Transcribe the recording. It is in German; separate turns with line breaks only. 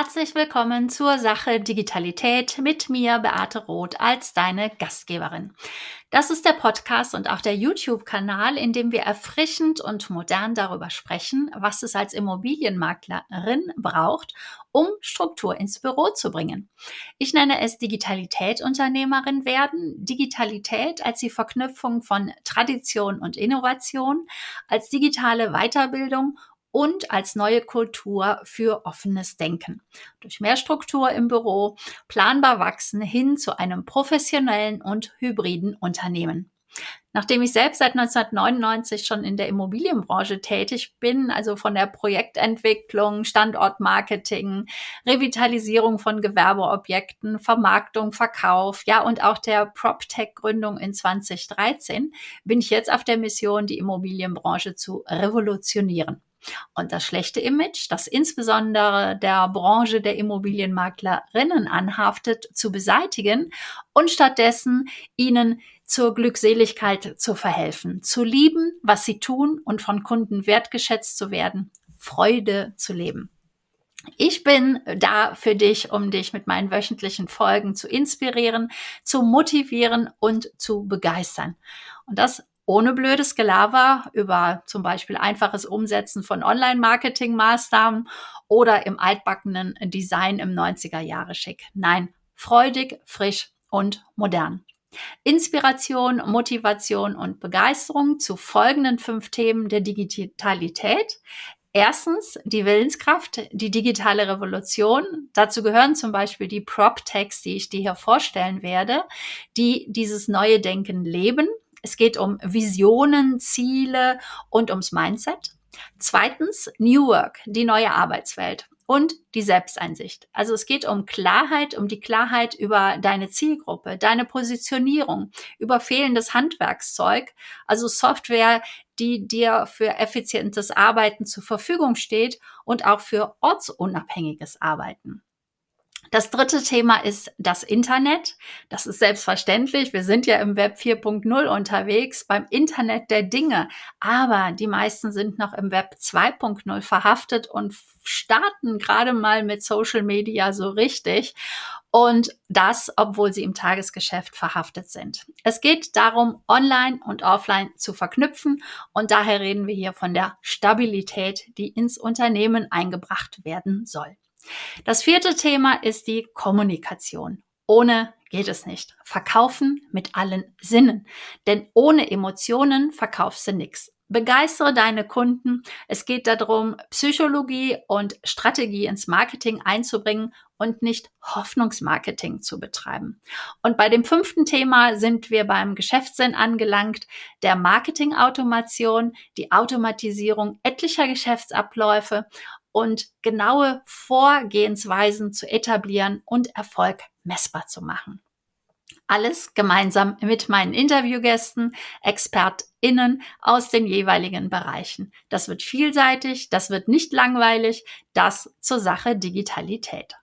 Herzlich willkommen zur Sache Digitalität mit mir, Beate Roth, als deine Gastgeberin. Das ist der Podcast und auch der YouTube-Kanal, in dem wir erfrischend und modern darüber sprechen, was es als Immobilienmaklerin braucht, um Struktur ins Büro zu bringen. Ich nenne es Digitalität-Unternehmerin werden, Digitalität als die Verknüpfung von Tradition und Innovation, als digitale Weiterbildung und als neue Kultur für offenes Denken. Durch mehr Struktur im Büro planbar wachsen hin zu einem professionellen und hybriden Unternehmen. Nachdem ich selbst seit 1999 schon in der Immobilienbranche tätig bin, also von der Projektentwicklung, Standortmarketing, Revitalisierung von Gewerbeobjekten, Vermarktung, Verkauf, ja und auch der PropTech-Gründung in 2013, bin ich jetzt auf der Mission, die Immobilienbranche zu revolutionieren. Und das schlechte Image, das insbesondere der Branche der Immobilienmaklerinnen anhaftet, zu beseitigen und stattdessen ihnen zur Glückseligkeit zu verhelfen, zu lieben, was sie tun und von Kunden wertgeschätzt zu werden, Freude zu leben. Ich bin da für dich, um dich mit meinen wöchentlichen Folgen zu inspirieren, zu motivieren und zu begeistern. Und das ohne blödes Gelaber über zum Beispiel einfaches Umsetzen von Online-Marketing-Maßnahmen oder im altbackenen Design im 90er Jahre Schick. Nein, freudig, frisch und modern. Inspiration, Motivation und Begeisterung zu folgenden fünf Themen der Digitalität. Erstens die Willenskraft, die digitale Revolution. Dazu gehören zum Beispiel die Prop-Tags, die ich dir hier vorstellen werde, die dieses neue Denken leben es geht um Visionen, Ziele und ums Mindset. Zweitens New Work, die neue Arbeitswelt und die Selbsteinsicht. Also es geht um Klarheit, um die Klarheit über deine Zielgruppe, deine Positionierung, über fehlendes Handwerkszeug, also Software, die dir für effizientes Arbeiten zur Verfügung steht und auch für ortsunabhängiges Arbeiten. Das dritte Thema ist das Internet. Das ist selbstverständlich. Wir sind ja im Web 4.0 unterwegs, beim Internet der Dinge. Aber die meisten sind noch im Web 2.0 verhaftet und starten gerade mal mit Social Media so richtig. Und das, obwohl sie im Tagesgeschäft verhaftet sind. Es geht darum, online und offline zu verknüpfen. Und daher reden wir hier von der Stabilität, die ins Unternehmen eingebracht werden soll. Das vierte Thema ist die Kommunikation. Ohne geht es nicht. Verkaufen mit allen Sinnen. Denn ohne Emotionen verkaufst du nichts. Begeistere deine Kunden. Es geht darum, Psychologie und Strategie ins Marketing einzubringen und nicht Hoffnungsmarketing zu betreiben. Und bei dem fünften Thema sind wir beim Geschäftssinn angelangt, der Marketingautomation, die Automatisierung etlicher Geschäftsabläufe und genaue Vorgehensweisen zu etablieren und Erfolg messbar zu machen. Alles gemeinsam mit meinen Interviewgästen, ExpertInnen aus den jeweiligen Bereichen. Das wird vielseitig, das wird nicht langweilig, das zur Sache Digitalität.